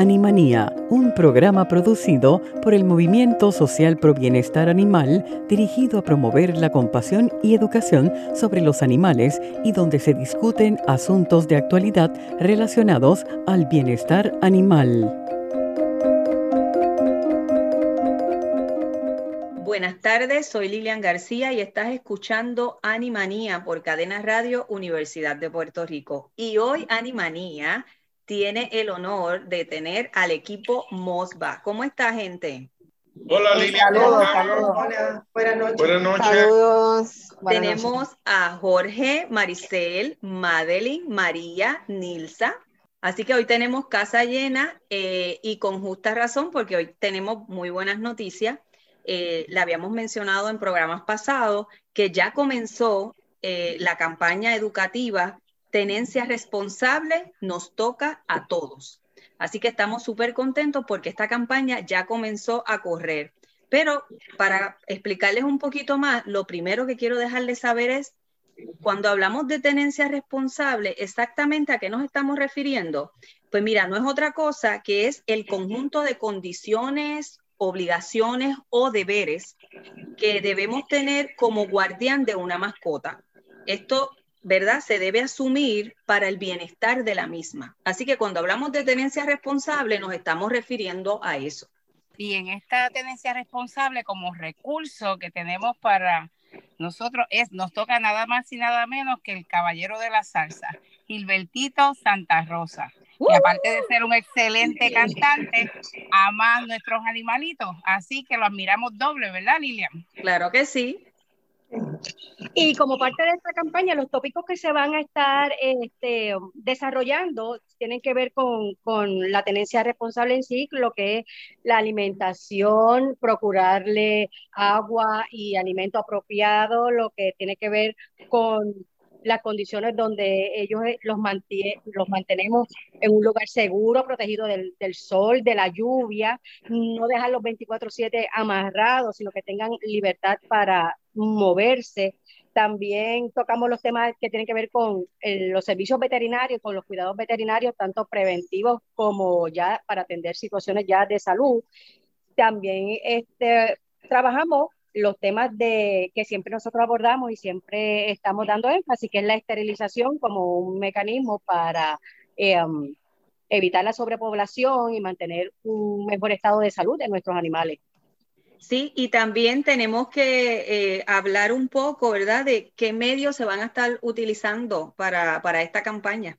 Animanía, un programa producido por el Movimiento Social Pro Bienestar Animal dirigido a promover la compasión y educación sobre los animales y donde se discuten asuntos de actualidad relacionados al bienestar animal. Buenas tardes, soy Lilian García y estás escuchando Animanía por Cadena Radio Universidad de Puerto Rico. Y hoy Animanía tiene el honor de tener al equipo Mosba. ¿Cómo está, gente? Hola, Lilian. Saludos, saludos. Buenas noches. Buenas noches. Saludos. Tenemos a Jorge, Maricel, Madeline, María, Nilsa. Así que hoy tenemos casa llena eh, y con justa razón porque hoy tenemos muy buenas noticias. Eh, la habíamos mencionado en programas pasados que ya comenzó eh, la campaña educativa tenencia responsable nos toca a todos. Así que estamos súper contentos porque esta campaña ya comenzó a correr. Pero para explicarles un poquito más, lo primero que quiero dejarles saber es, cuando hablamos de tenencia responsable, exactamente a qué nos estamos refiriendo. Pues mira, no es otra cosa que es el conjunto de condiciones, obligaciones o deberes que debemos tener como guardián de una mascota. Esto ¿verdad? Se debe asumir para el bienestar de la misma. Así que cuando hablamos de tenencia responsable nos estamos refiriendo a eso. Y en esta tenencia responsable como recurso que tenemos para nosotros es nos toca nada más y nada menos que el caballero de la salsa, Gilbertito Santa Rosa. Y aparte de ser un excelente cantante, ama a nuestros animalitos. Así que lo admiramos doble, ¿verdad, Lilian? Claro que sí. Y como parte de esta campaña, los tópicos que se van a estar este, desarrollando tienen que ver con, con, la tenencia responsable en sí, lo que es la alimentación, procurarle agua y alimento apropiado, lo que tiene que ver con las condiciones donde ellos eh, los, los mantenemos en un lugar seguro, protegido del, del sol, de la lluvia, no dejarlos 24/7 amarrados, sino que tengan libertad para moverse. También tocamos los temas que tienen que ver con los servicios veterinarios, con los cuidados veterinarios, tanto preventivos como ya para atender situaciones ya de salud. También este, trabajamos los temas de que siempre nosotros abordamos y siempre estamos dando énfasis, que es la esterilización como un mecanismo para eh, um, evitar la sobrepoblación y mantener un mejor estado de salud de nuestros animales. Sí, y también tenemos que eh, hablar un poco, ¿verdad?, de qué medios se van a estar utilizando para, para esta campaña.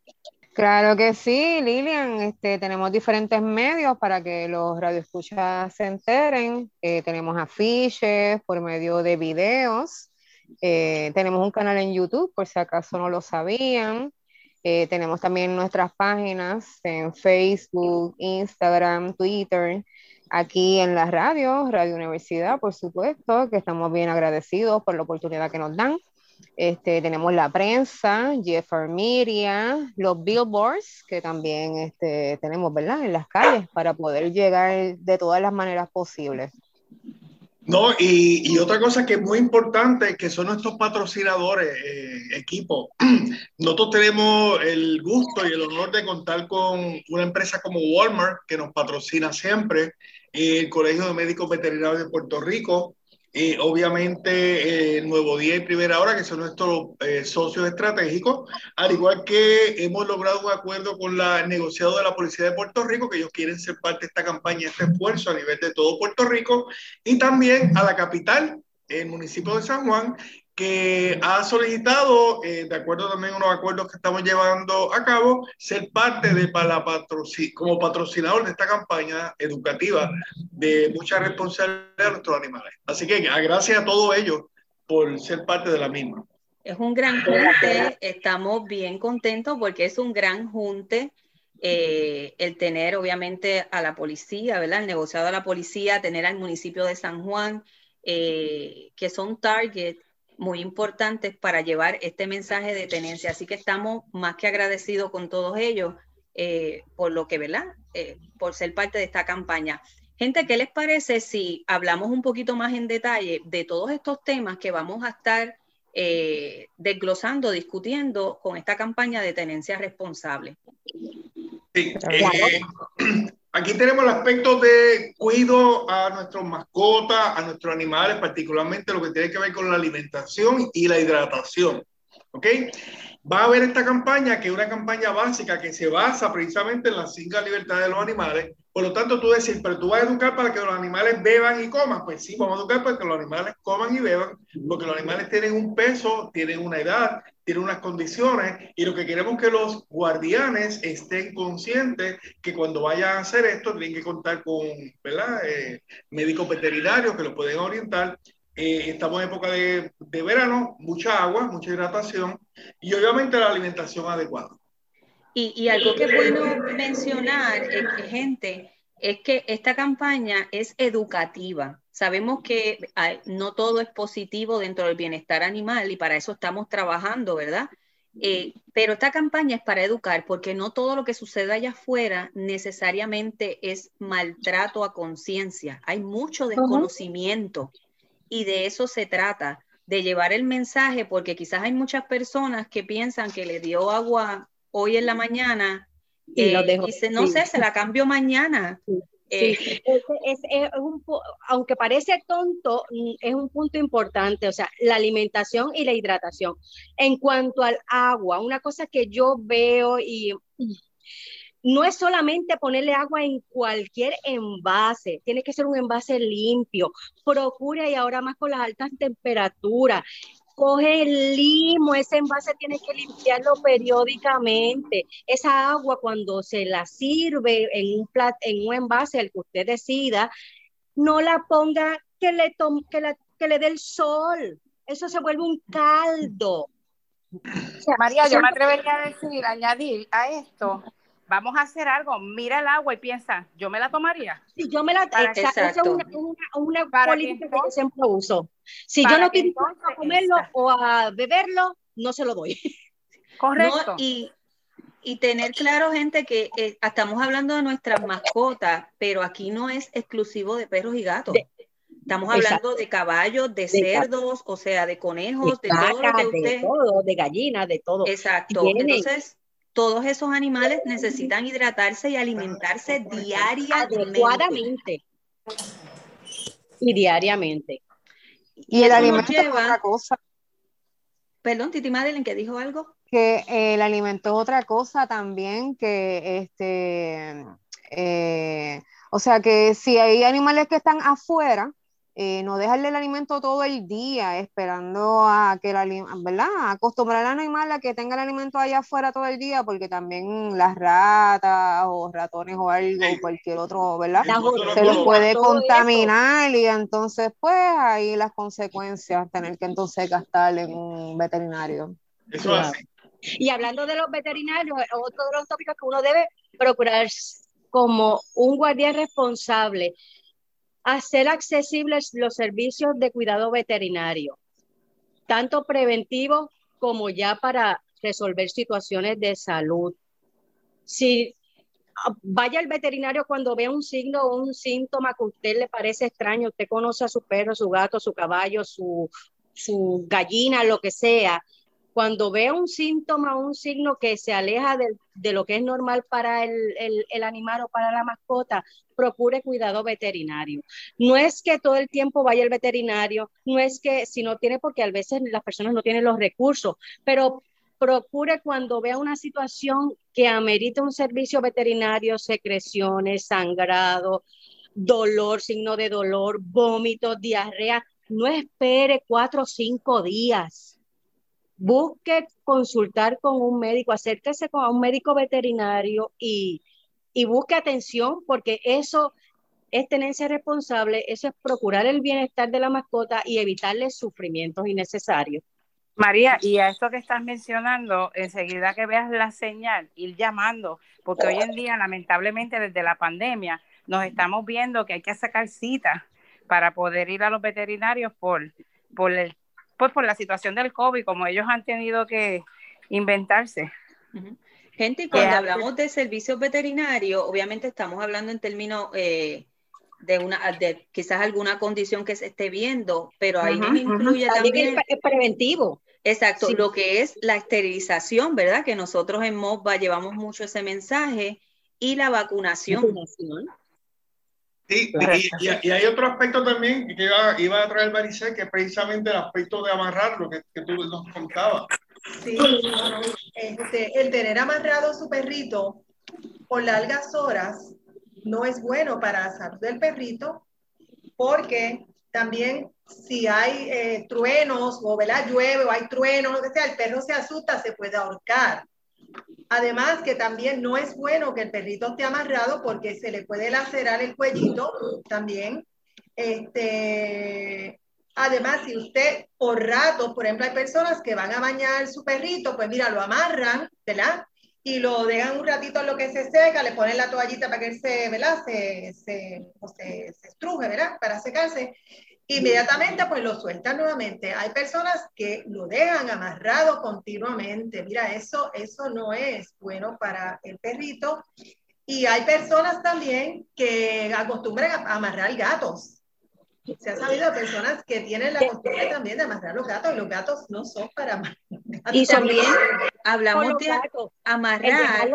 Claro que sí, Lilian. Este, tenemos diferentes medios para que los radioescuchas se enteren. Eh, tenemos afiches por medio de videos. Eh, tenemos un canal en YouTube, por si acaso no lo sabían. tenemos también nuestras páginas en Facebook, Instagram, Twitter aquí en la radio, Radio Universidad, por supuesto, que estamos bien agradecidos por la oportunidad que nos dan. Este, tenemos la prensa, Jeffar Media, los billboards, que también este, tenemos, ¿verdad? En las calles para poder llegar de todas las maneras posibles. No, y, y, otra cosa que es muy importante, que son nuestros patrocinadores, eh, equipo. Nosotros tenemos el gusto y el honor de contar con una empresa como Walmart, que nos patrocina siempre, el Colegio de Médicos Veterinarios de Puerto Rico, eh, obviamente eh, Nuevo Día y Primera Hora, que son nuestros eh, socios estratégicos, al igual que hemos logrado un acuerdo con la negociado de la Policía de Puerto Rico, que ellos quieren ser parte de esta campaña, este esfuerzo a nivel de todo Puerto Rico, y también a la capital, el municipio de San Juan, que ha solicitado, eh, de acuerdo también a unos acuerdos que estamos llevando a cabo, ser parte de la como patrocinador de esta campaña educativa de mucha responsabilidad de nuestros animales. Así que gracias a todos ellos por ser parte de la misma. Es un gran junte, estamos bien contentos porque es un gran junte. Eh, el tener obviamente a la policía, ¿verdad? El negociado a la policía, tener al municipio de San Juan, eh, que son target muy importantes para llevar este mensaje de tenencia. Así que estamos más que agradecidos con todos ellos eh, por lo que, ¿verdad? Eh, por ser parte de esta campaña. Gente, ¿qué les parece si hablamos un poquito más en detalle de todos estos temas que vamos a estar eh, desglosando, discutiendo con esta campaña de tenencia responsable? Sí, aquí tenemos el aspecto de cuido a nuestras mascotas, a nuestros animales, particularmente lo que tiene que ver con la alimentación y la hidratación. ¿Ok? va a haber esta campaña, que es una campaña básica que se basa precisamente en las cinco libertades de los animales. Por lo tanto, tú decís, pero tú vas a educar para que los animales beban y coman. Pues sí, vamos a educar para que los animales coman y beban, porque los animales tienen un peso, tienen una edad, tienen unas condiciones, y lo que queremos que los guardianes estén conscientes que cuando vayan a hacer esto, tienen que contar con ¿verdad? Eh, médicos veterinarios que los pueden orientar eh, estamos en época de, de, verano, mucha agua, mucha hidratación y obviamente la alimentación adecuada. Y, y algo que es bueno mencionar, eh, gente, es que esta campaña es educativa. Sabemos que no todo es positivo dentro del bienestar animal y para eso estamos trabajando, ¿verdad? Eh, pero esta campaña es para educar porque no todo lo que sucede allá afuera necesariamente es maltrato a conciencia. Hay mucho desconocimiento y de eso se trata, de llevar el mensaje, porque quizás hay muchas personas que piensan que le dio agua hoy en la mañana y, lo eh, dice, no sé, se la cambio mañana. Eh, es, un, aunque parece tonto, mm, es un punto importante, o sea, la alimentación y la hidratación. En cuanto al agua, una cosa que yo veo y no es solamente ponerle agua en cualquier envase, tiene que ser un envase limpio. Procura y ahora más con las altas temperaturas. Coge el limo, ese envase tiene que limpiarlo periódicamente. Esa agua cuando se la sirve en un, plat, en un envase, el que usted decida, no la ponga que le, que, que le dé el sol. Eso se vuelve un caldo. María, yo me atrevería a decir, añadir a esto, vamos a hacer algo, mira el agua y piensa, ¿yo me la tomaría? Sí, yo me la exacto. Esa es una, una, una política que, yo siempre uso. Si yo no quiero a comerlo o a beberlo, no se lo doy. Correcto. y, y, tener claro, gente, que eh, estamos hablando de nuestras mascotas, pero aquí no es exclusivo de perros y gatos. Estamos hablando de caballos, de, cerdos, o sea, de conejos, de, todo lo que usted... De todo, de gallinas, de todo. Exacto. Entonces, todos esos animales necesitan hidratarse y alimentarse diariamente. Y diariamente. Y, el alimento es otra cosa. Perdón, Titi Madeleine, que dijo algo. Que el alimento es otra cosa también, que este, eh, o sea que si hay animales que están afuera, eh, no dejarle el alimento todo el día esperando a que la ¿verdad? Acostumbrar al animal a que tenga el alimento allá afuera todo el día, porque también las ratas o ratones o algo, cualquier otro, ¿verdad? Se los puede contaminar y entonces, pues, ahí las consecuencias, tener que entonces gastar en un veterinario. Eso Y hablando de los veterinarios, otro de los tópicos que uno debe procurar como un guardián responsable hacer accesibles los servicios de cuidado veterinario, tanto preventivo como ya para resolver situaciones de salud. Si ah, vaya al veterinario cuando vea un signo o un síntoma que a usted le parece extraño, usted conoce a su perro, su gato, su caballo, su, su gallina, lo que sea, cuando vea un síntoma, un signo que se aleja de, lo que es normal para el, el, animal o para la mascota, procure cuidado veterinario. No es que todo el tiempo vaya el veterinario, no es que si no tiene, porque a veces las personas no tienen los recursos, pero procure cuando vea una situación que amerita un servicio veterinario, secreciones, sangrado, dolor, signo de dolor, vómitos, diarrea, no espere cuatro o cinco días busque consultar con un médico, acérquese con un médico veterinario y, busque atención porque eso es tenencia responsable, eso es procurar el bienestar de la mascota y evitarle sufrimientos innecesarios. María, y a esto que estás mencionando, enseguida que veas la señal, ir llamando, porque hoy en día, lamentablemente, desde la pandemia, nos estamos viendo que hay que sacar citas para poder ir a los veterinarios por, por el pues por la situación del COVID, como ellos han tenido que inventarse. Gente, cuando hablamos de servicios veterinarios, obviamente estamos hablando en términos eh, de una, de quizás alguna condición que se esté viendo, pero ahí incluye también el preventivo. Exacto, lo que es la esterilización, ¿verdad? Que nosotros en MOVA llevamos mucho ese mensaje y la vacunación. Sí, y, hay otro aspecto también que iba, a traer Maricé, que es precisamente el aspecto de amarrar, lo que, que tú nos contabas. Sí, este, el tener amarrado su perrito por largas horas no es bueno para la salud del perrito, porque también si hay eh, truenos o ¿verdad? llueve o hay truenos, lo que sea, el perro se asusta, se puede ahorcar. Además que también no es bueno que el perrito esté amarrado porque se le puede lacerar el cuellito también. Este, además, si usted por rato, por ejemplo, hay personas que van a bañar su perrito, pues mira, lo amarran, ¿verdad? y lo dejan un ratito en lo que se seca, le ponen la toallita para que él se, ¿verdad? Se, se, se, se estruje, ¿verdad? Para secarse. Inmediatamente pues lo sueltan nuevamente. Hay personas que lo dejan amarrado continuamente. Mira, eso, eso no es bueno para el perrito. Y hay personas también que acostumbran a amarrar gatos. Se ha sabido de personas que tienen la costumbre también de amarrar los gatos y los gatos no son para amarrar. Y también hablamos de amarrar,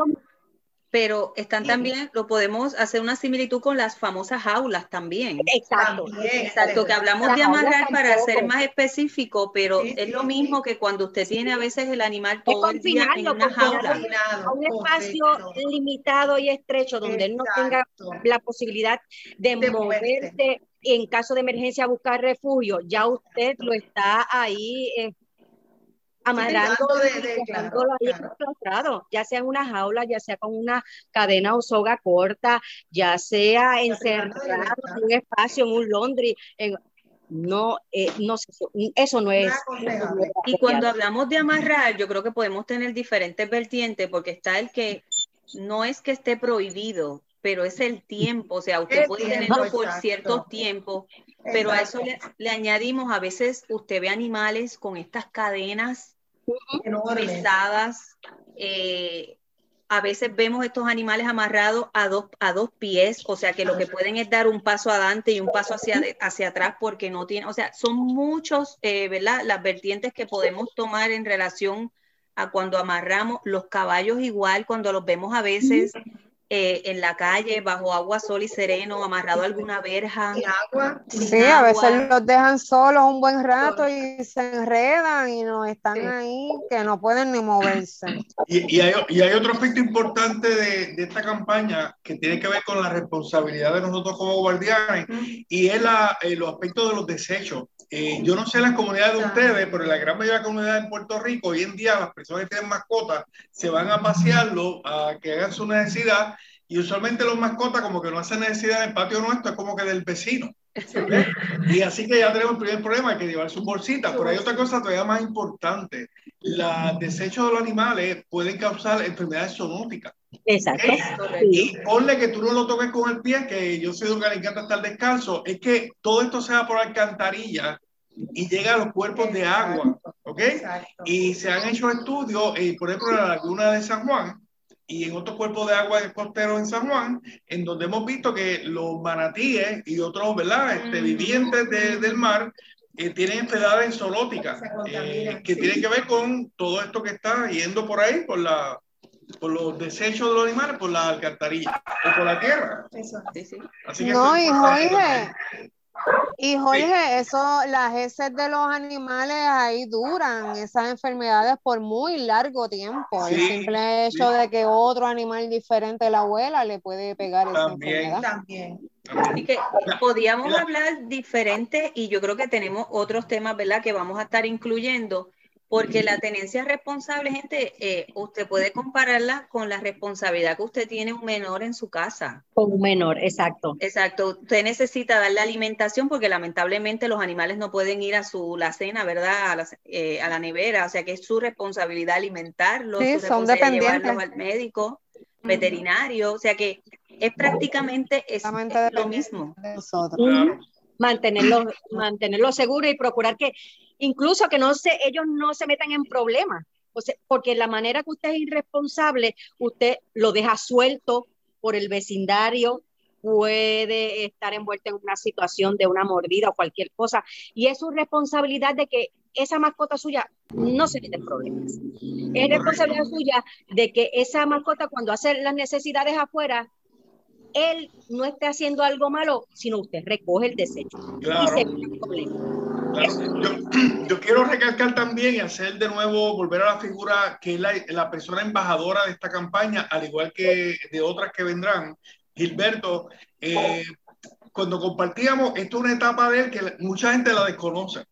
pero están también, lo podemos hacer una similitud con las famosas jaulas también. Exacto. Exacto, que hablamos de amarrar para ser más específico, pero es lo mismo que cuando usted tiene a veces el animal todo el día en una jaula. A un espacio limitado y estrecho donde él no tenga la posibilidad de, moverse. en caso de emergencia a buscar refugio, ya usted lo está ahí eh, amarrando, de, ya sea en una jaula, ya sea con una cadena o soga corta, ya sea encerrado en un espacio, en un laundry, no, eh, no eso no es. y cuando hablamos de amarrar, yo creo que podemos tener diferentes vertientes, porque está el que no es que esté prohibido, pero es el tiempo, o sea, usted puede tenerlo por cierto tiempo, pero a eso le, añadimos, a veces usted ve animales con estas cadenas eh, a veces vemos estos animales amarrados a dos, a dos pies, o sea que lo que pueden es dar un paso adelante y un paso hacia, hacia atrás porque no tienen, o sea, son muchos, eh, ¿verdad? Las vertientes que podemos tomar en relación a cuando amarramos. Los caballos igual, cuando los vemos a veces eh, en la calle, bajo agua, sol y sereno, amarrado a alguna verja. agua. Sí, a veces los dejan solos un buen rato y se enredan y no están ahí que no pueden ni moverse. Y, hay, y hay, otro aspecto importante de, de, esta campaña que tiene que ver con la responsabilidad de nosotros como guardianes y es la, eh, los aspectos de los desechos. Eh, yo no sé las comunidades de ustedes, pero en la gran mayoría de comunidades en Puerto Rico, hoy en día las personas que tienen mascotas se van a pasearlo, a que hagan su necesidad, y usualmente los mascotas como que no hacen necesidad del patio nuestro, es como que del vecino. Y así que ya tenemos el primer problema, que llevar su bolsita. Pero hay otra cosa todavía más importante. Los desechos de los animales pueden causar enfermedades zoonóticas. Exacto. Y ponle que tú no lo toques con el pie, que yo soy de un que estar descalzo, es que todo esto sea por alcantarilla y llega a los cuerpos de agua, ¿ok? Y se han hecho estudios, eh, por ejemplo, en la laguna de San Juan y en otros cuerpos de agua costeros en San Juan, en donde hemos visto que los manatíes y otros, ¿verdad? Este, vivientes del mar eh, tienen enfermedades zoológicas eh, que tienen que ver con todo esto que está yendo por ahí, por la por los desechos de los animales, por la alcantarilla o por la tierra. Eso. Sí, sí. Así que no, y Jorge, y Jorge, eso, las heces de los animales ahí duran esas enfermedades por muy largo tiempo. el simple hecho de que otro animal diferente la abuela le puede pegar esa enfermedad. También. Así que podíamos hablar diferente y yo creo que tenemos otros temas, ¿verdad? Que vamos a estar incluyendo porque la tenencia responsable, gente, eh, usted puede compararla con la responsabilidad que usted tiene un menor en su casa. Con un menor, exacto. Exacto. Usted necesita darle alimentación porque lamentablemente los animales no pueden ir a su la cena, ¿verdad? A la, eh, a la nevera. O sea que es su responsabilidad alimentarlos, sí, son dependientes. al médico, veterinario. O sea que es prácticamente es, lo mismo. Mantenerlo, mantenerlo seguro y procurar que incluso que no se, ellos no se metan en problemas. porque la manera que usted es irresponsable, usted lo deja suelto por el vecindario, puede estar envuelto en una situación de una mordida o cualquier cosa. Y es su responsabilidad de que esa mascota suya no se mete en problemas. Es responsabilidad suya de que esa mascota cuando hace las necesidades afuera, él no esté haciendo algo malo, sino usted recoge el desecho. Claro. Yo, quiero recalcar también y hacer de nuevo, volver a la figura que es la, la persona embajadora de esta campaña, al igual que de otras que vendrán, Gilberto, eh, cuando compartíamos, esto es una etapa de él que mucha gente la desconoce.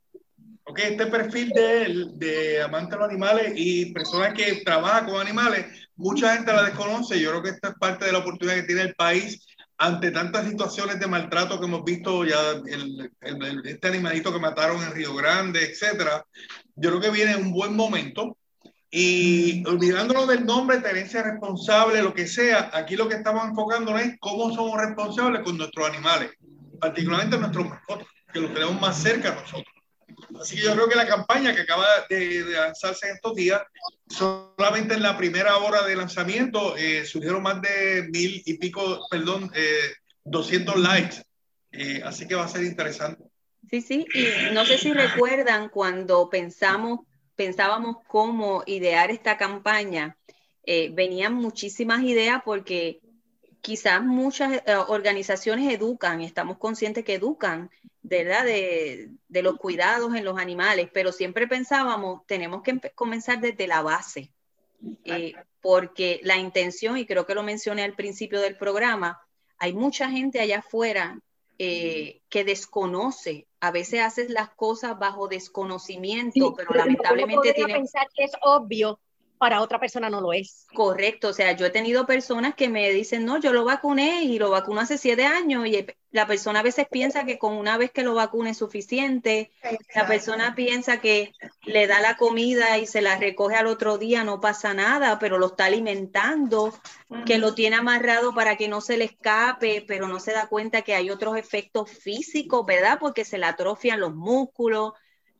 Okay, este perfil de de amante de los animales y personas que trabajan con animales, mucha gente la desconoce. Yo creo que esta es parte de la oportunidad que tiene el país ante tantas situaciones de maltrato que hemos visto ya, este animalito que mataron en Río Grande, etcétera. Yo creo que viene un buen momento y olvidándonos del nombre, tenencia responsable, lo que sea, aquí lo que estamos enfocando es cómo somos responsables con nuestros animales, particularmente nuestros mascotas, que los tenemos más cerca a nosotros. Así que yo creo que la campaña que acaba de, lanzarse en estos días, solamente en la primera hora de lanzamiento eh, surgieron más de mil y pico, perdón, eh, 200 likes. Eh, así que va a ser interesante. Sí, sí, y no sé si recuerdan cuando pensamos pensábamos cómo idear esta campaña, eh, venían muchísimas ideas porque quizás muchas eh, organizaciones educan, estamos conscientes que educan, ¿verdad? De, de, los cuidados en los animales, pero siempre pensábamos, tenemos que comenzar desde la base, eh, porque la intención, y creo que lo mencioné al principio del programa, hay mucha gente allá afuera que desconoce a veces haces las cosas bajo desconocimiento, pero, lamentablemente tiene... pensar que es obvio, para otra persona no lo es. Correcto, o sea, yo he tenido personas que me dicen, no, yo lo vacuné y lo vacuno hace siete años y la persona a veces piensa que con una vez que lo vacune es suficiente, la persona piensa que le da la comida y se la recoge al otro día, no pasa nada, pero lo está alimentando, que lo tiene amarrado para que no se le escape, pero no se da cuenta que hay otros efectos físicos, ¿verdad? Porque se le atrofian los músculos,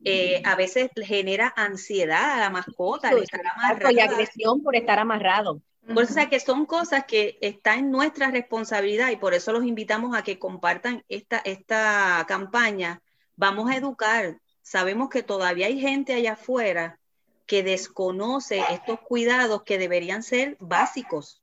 eh, a veces genera ansiedad a la mascota estar amarrado. Y agresión por estar amarrado. Por eso, o sea, que son cosas que están en nuestra responsabilidad y por eso los invitamos a que compartan esta, esta campaña. Vamos a educar. Sabemos que todavía hay gente allá afuera que desconoce estos cuidados que deberían ser básicos.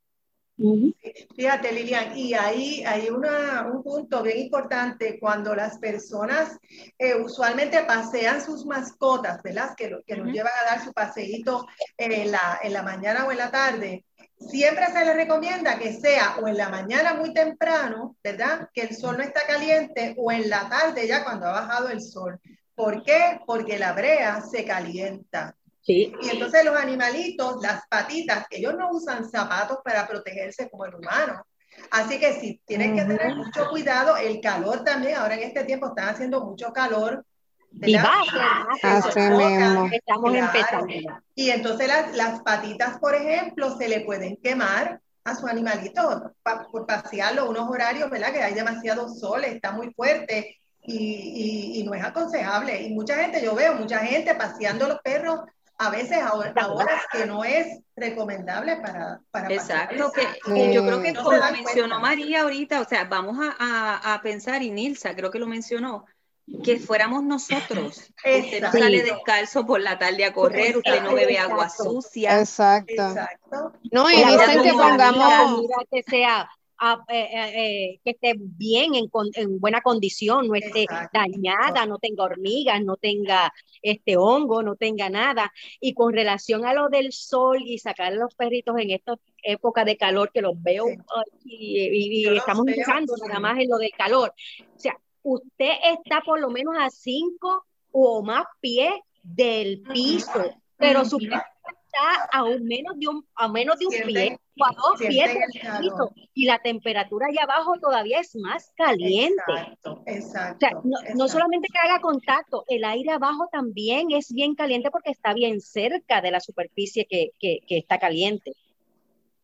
Fíjate, Lilian, y ahí hay una, un punto bien importante cuando las personas eh, usualmente pasean sus mascotas, ¿verdad? Que, que nos llevan a dar su paseíto en la, en la mañana o en la tarde. Siempre se les recomienda que sea o en la mañana muy temprano, ¿verdad? Que el sol no está caliente o en la tarde ya cuando ha bajado el sol. ¿Por qué? Porque la brea se calienta. Y entonces los animalitos, las patitas, ellos no usan zapatos para protegerse como el humano. Así que sí, tienen que tener mucho cuidado. El calor también, ahora en este tiempo están haciendo mucho calor. Y Estamos empezando. Y entonces las, las patitas, por ejemplo, se le pueden quemar a su animalito por pasearlo unos horarios, ¿verdad? Que hay demasiado sol, está muy fuerte y, y, y, no es aconsejable. Y mucha gente, yo veo mucha gente paseando los perros a veces ahora, ahora que no es recomendable para... para Exacto, que, yo creo que como mencionó María ahorita, o sea, vamos a, a, pensar, y Nilsa creo que lo mencionó, que fuéramos nosotros. Usted no sale descalzo por la tarde a correr, usted no bebe agua sucia. Exacto. Exacto. No, y dicen que pongamos... Que sea eh, eh, eh, que esté bien, en, en, buena condición, no esté dañada, no tenga hormigas, no tenga este hongo, no tenga nada. Y con relación a lo del sol y sacar a los perritos en esta época de calor, que los veo y, estamos pensando nada más en lo del calor. O sea, usted está por lo menos a cinco o más pies del piso, pero su está a menos de un, a menos de un pie o a dos pies del piso y la temperatura allá abajo todavía es más caliente. Exacto, exacto, no, solamente que haga contacto, el aire abajo también es bien caliente porque está bien cerca de la superficie que, que, que está caliente.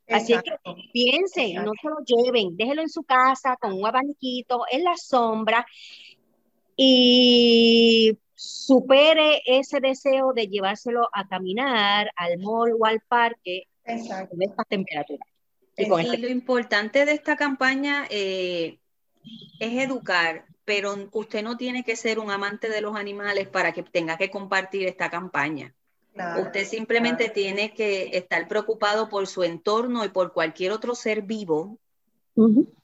Así que piensen, no se lo lleven, déjenlo en su casa con un abaniquito, en la sombra y supere ese deseo de llevárselo a caminar al mall o al parque Exacto. con estas temperaturas. Y, este- lo importante de esta campaña eh, es educar, pero usted no tiene que ser un amante de los animales para que tenga que compartir esta campaña. Claro, Usted simplemente claro. tiene que estar preocupado por su entorno y por cualquier otro ser vivo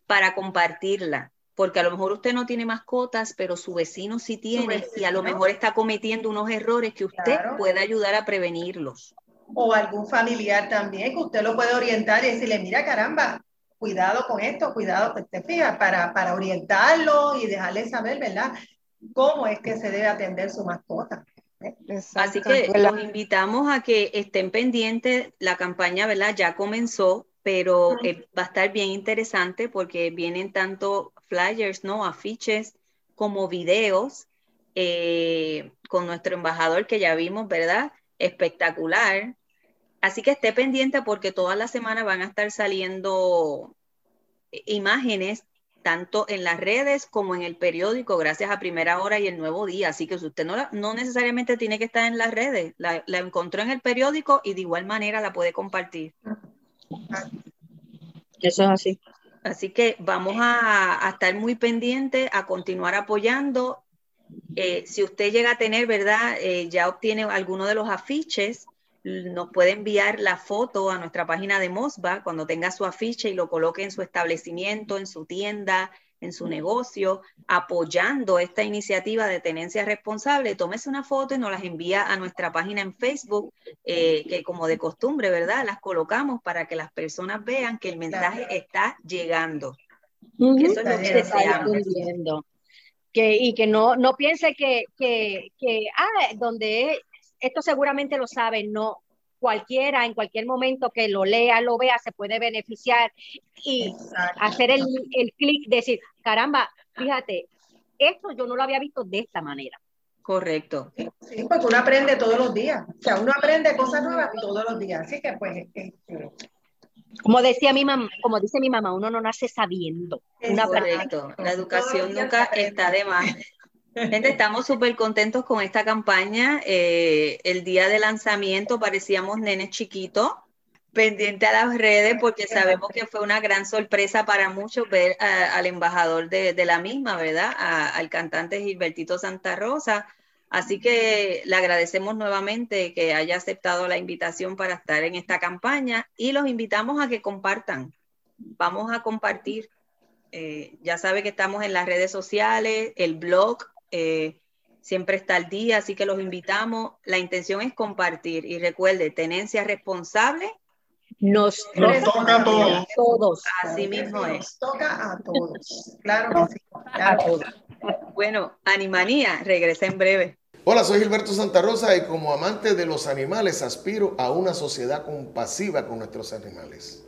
para compartirla. Porque a lo mejor usted no tiene mascotas, pero su vecino sí tiene y a lo vecino. mejor está cometiendo unos errores que usted Claro. puede ayudar a prevenirlos. O algún familiar también, que usted lo puede orientar y decirle, mira, caramba, cuidado con esto, cuidado, te fijas, para, para orientarlo y dejarle saber, ¿verdad? Cómo es que se debe atender su mascota. Así que los invitamos a que estén pendientes. La campaña, ¿verdad? Ya comenzó, pero eh, va a estar bien interesante porque vienen tanto flyers, ¿no? Afiches como videos eh, con nuestro embajador que ya vimos, ¿verdad? Espectacular. Así que esté pendiente porque toda la semana van a estar saliendo eh, imágenes tanto en las redes como en el periódico, gracias a Primera Hora y el Nuevo Día. Así que usted no, no necesariamente tiene que estar en las redes, la encontró en el periódico y de igual manera la puede compartir. Eso es así. Así que vamos a, estar muy pendientes, a continuar apoyando. Eh, si usted llega a tener, ¿verdad? Eh, ya obtiene alguno de los afiches, nos puede enviar la foto a nuestra página de Mosba cuando tenga su afiche y lo coloque en su establecimiento, en su tienda, en su negocio, apoyando esta iniciativa de tenencia responsable. Tómese una foto y nos las envía a nuestra página en Facebook, eh, que como de costumbre, ¿verdad? Las colocamos para que las personas vean que el mensaje está llegando. Eso es lo que deseamos. Que, y que no, no piense que, que, que, ah, donde esto seguramente lo saben, no. Cualquiera, en cualquier momento que lo lea, lo vea, se puede beneficiar y Exacto. hacer el, el clic, decir, caramba, fíjate, esto yo no lo había visto de esta manera. Correcto. Sí, porque uno aprende todos los días. O sea, uno aprende cosas nuevas todos los días. Así que, pues, este, Como decía mi mamá, como dice mi mamá, uno no nace sabiendo. Aprende. Correcto. La educación nunca está de más. Gente, estamos súper contentos con esta campaña. Eh, el día de lanzamiento parecíamos nenes chiquitos, pendiente a las redes, porque sabemos que fue una gran sorpresa para muchos ver al embajador de, la misma, ¿verdad? Al cantante Gilbertito Santa Rosa. Así que le agradecemos nuevamente que haya aceptado la invitación para estar en esta campaña y los invitamos a que compartan. Vamos a compartir. Eh, ya sabe que estamos en las redes sociales, el blog eh, siempre está al día, así que los invitamos. La intención es compartir y recuerde, tenencia responsable, Nos, Nos toca a todos. todos. así mismo es. Nos toca a todos. Claro que sí. A todos. Bueno, Animanía, regresa en breve. Hola, soy Gilberto Santa Rosa y como amante de los animales aspiro a una sociedad compasiva con nuestros animales.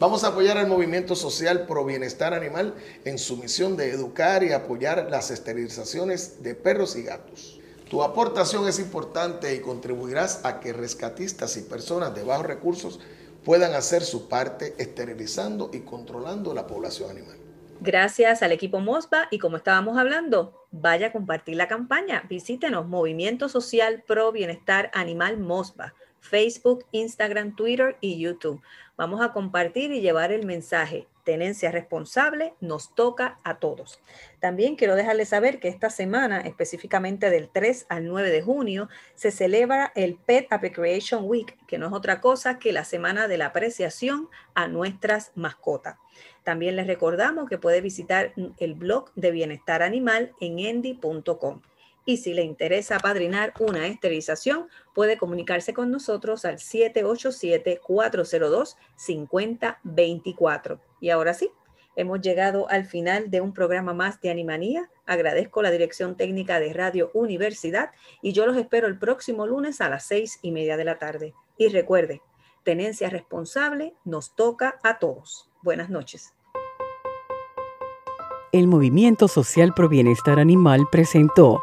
Vamos a apoyar al movimiento social pro bienestar animal en su misión de educar y apoyar las esterilizaciones de perros y gatos. Tu aportación es importante y contribuirás a que rescatistas y personas de bajos recursos puedan hacer su parte esterilizando y controlando la población animal. Gracias al equipo MOSBA y como estábamos hablando, vaya a compartir la campaña. Visítenos Movimiento Social Pro Bienestar Animal MOSBA, Facebook, Instagram, Twitter y YouTube. Vamos a compartir y llevar el mensaje. Tenencia responsable nos toca a todos. También quiero dejarles saber que esta semana, específicamente del 3 al 9 de junio, se celebra el Pet Appreciation Week, que no es otra cosa que la semana de la apreciación a nuestras mascotas. También les recordamos que puede visitar el blog de Bienestar Animal en endy.com. Y si le interesa padrinar una esterilización, puede comunicarse con nosotros al 787-402-5024. Y ahora sí, hemos llegado al final de un programa más de Animanía. Agradezco la dirección técnica de Radio Universidad y yo los espero el próximo lunes a las seis y media de la tarde. Y recuerde, tenencia responsable nos toca a todos. Buenas noches. El Movimiento Social Pro Bienestar Animal presentó